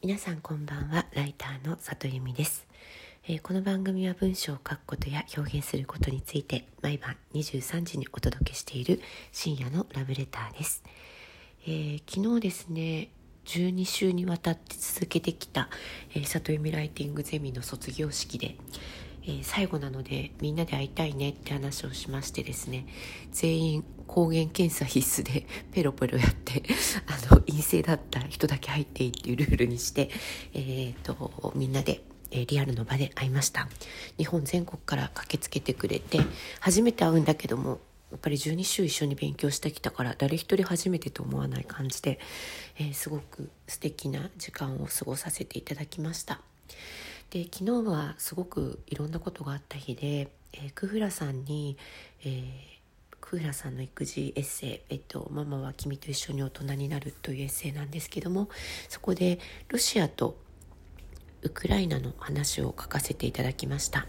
皆さんこんばんは。ライターの里由美です、えー、この番組は文章を書くことや表現することについて毎晩23時にお届けしている深夜のラブレターです、えー、昨日ですね12週にわたって続けてきた、えー、里由美ライティングゼミの卒業式で、え、最後なのでみんなで会いたいねって話をしましてですね全員抗原検査必須で ペロペロやって あの陰性だった人だけ入っていいっていうルールにして、えーと、みんなでえリアルの場で会いました。日本全国から駆けつけてくれて初めて会うんだけどもやっぱり12週一緒に勉強してきたから誰一人初めてと思わない感じで、えー、すごく素敵な時間を過ごさせていただきました。で昨日はすごくいろんなことがあった日で、えー、クフラさんに、えー、クフラさんの育児エッセイ、えっと「ママは君と一緒に大人になる」というエッセイなんですけどもそこでロシアとウクライナの話を書かせていただきました。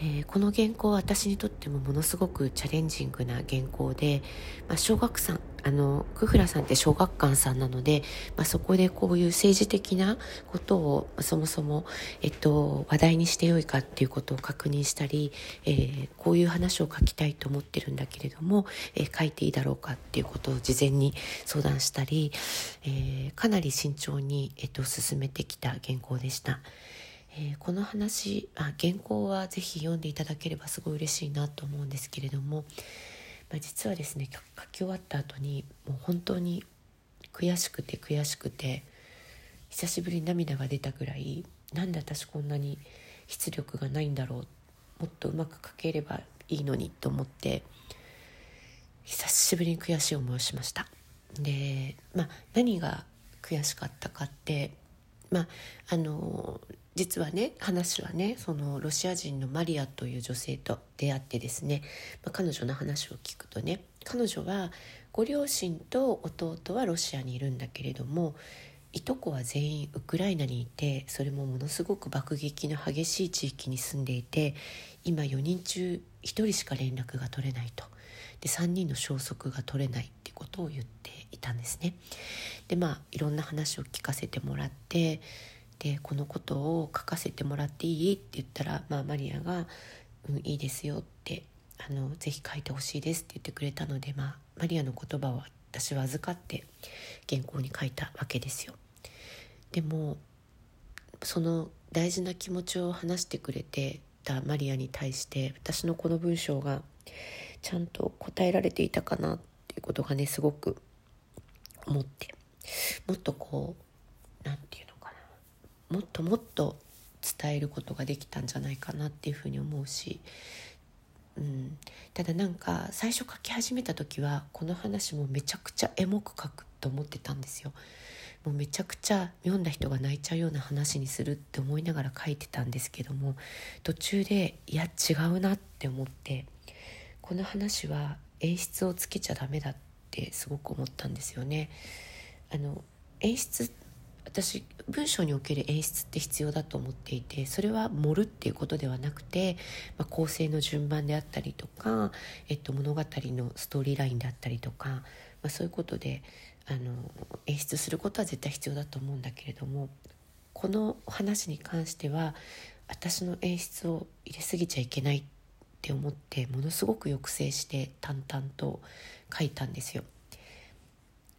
えー、この原稿は私にとってもものすごくチャレンジングな原稿で、まあ、小学さんあのクフラさんって小学館さんなので、まあ、そこでこういう政治的なことをそもそも、えっと、話題にしてよいかっていうことを確認したり、えー、こういう話を書きたいと思ってるんだけれども、えー、書いていいだろうかっていうことを事前に相談したり、えー、かなり慎重に、えっと、進めてきた原稿でした。え、この話あ原稿はぜひ読んでいただければすごい嬉しいなと思うんですけれども、まあ、実はですね書き終わった後にもう本当に悔しくて悔しくて久しぶりに涙が出たぐらいなんで私こんなに出力がないんだろうもっとうまく書ければいいのにと思って久しぶりに悔しい思いをしました。でまあ何が悔しかったかってまああの実はね話はねそのロシア人のマリアという女性と出会ってですね、まあ、彼女の話を聞くとね彼女はご両親と弟はロシアにいるんだけれどもいとこは全員ウクライナにいてそれもものすごく爆撃の激しい地域に住んでいて今4人中1人しか連絡が取れないとで3人の消息が取れないってことを言っていたんですね。でまあいろんな話を聞かせてもらってでこのことを書かせてもらっていい？って言ったら、まあ、マリアが「うんいいですよ」ってあの「ぜひ書いてほしいです」って言ってくれたので、まあ、マリアの言葉を私は預かって原稿に書いたわけですよ。でもその大事な気持ちを話してくれてたマリアに対して私のこの文章がちゃんと答えられていたかなっていうことがねすごく思って。もっとこう何て言うもっともっと伝えることができたんじゃないかなっていうふうに思うし、うん、ただなんか最初書き始めた時はこの話もめちゃくちゃエモく書くと思ってたんですよ。もうめちゃくちゃ読んだ人が泣いちゃうような話にするって思いながら書いてたんですけども途中でいや違うなって思ってこの話は演出をつけちゃダメだってすごく思ったんですよね。あの演出私文章における演出って必要だと思っていてそれは盛るっていうことではなくて、まあ、構成の順番であったりとか、えっと、物語のストーリーラインであったりとか、まあ、そういうことであの演出することは絶対必要だと思うんだけれどもこの話に関しては私の演出を入れすぎちゃいけないって思ってものすごく抑制して淡々と書いたんですよ。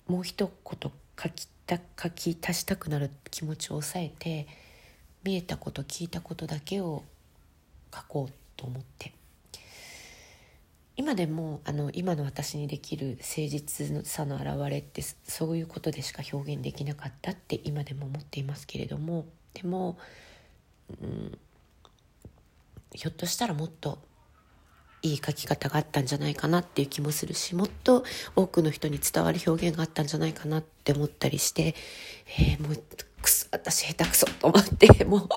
もう一言書きた書き足したくなる気持ちを抑えて見えたこと聞いたことだけを書こうと思って。今でもあの今の私にできる誠実さの表れってそういうことでしか表現できなかったって今でも思っていますけれども。でも、うん、ひょっとしたらもっといい書き方があったんじゃないかなっていう気もするしもっと多くの人に伝わる表現があったんじゃないかなって思ったりして、えー、もうくそ私下手くそと思って もう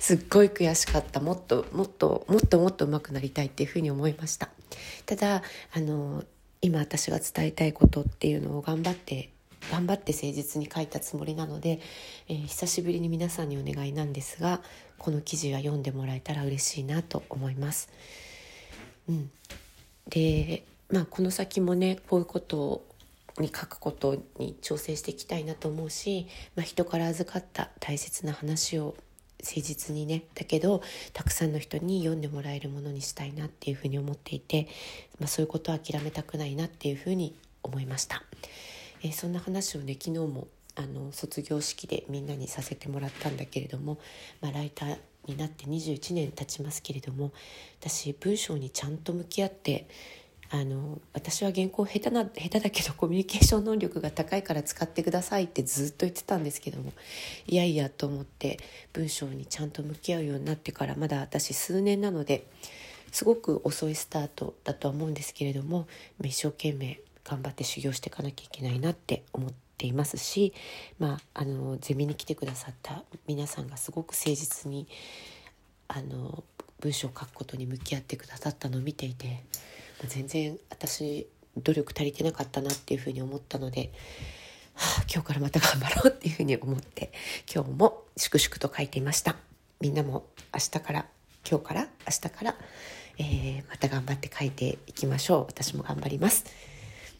すっごい悔しかったもっともっともっともっと上手くなりたいっていうふうに思いましたただあの今私が伝えたいことっていうのを頑張って頑張って誠実に書いたつもりなので、えー、久しぶりに皆さんにお願いなんですがこの記事は読んでもらえたら嬉しいなと思います。うん、で、まあ、この先もねこういうことに書くことに挑戦していきたいなと思うし、まあ、人から預かった大切な話を誠実にねだけどたくさんの人に読んでもらえるものにしたいなっていうふうに思っていて、まあ、そういうことは諦めたくないなっていうふうに思いました、えー、そんな話をね昨日もあの卒業式でみんなにさせてもらったんだけれども、まあ、ライターになって21年経ちますけれども私文章にちゃんと向き合ってあの私は原稿下手な下手だけどコミュニケーション能力が高いから使ってくださいってずっと言ってたんですけどもいやいやと思って文章にちゃんと向き合うようになってからまだ私数年なのですごく遅いスタートだとは思うんですけれども一生懸命頑張って修行していかなきゃいけないなって思ってっていますし、まあ、あのゼミに来てくださった皆さんがすごく誠実にあの文章を書くことに向き合ってくださったのを見ていて。全然私努力足りてなかったなっていうふうに思ったので、はあ、今日からまた頑張ろうっていうふうに思って今日も粛々と書いていましたみんなも明日から今日から明日から、えー、また頑張って書いていきましょう私も頑張ります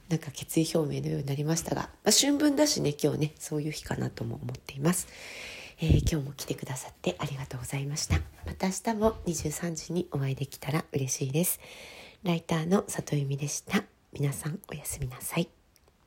なんか決意表明のようになりましたが、まあ、春分だしね今日ねそういう日かなとも思っています、えー、今日も来てくださってありがとうございましたまた明日も23時にお会いできたら嬉しいですライターの里由美でした。皆さんおやすみなさい。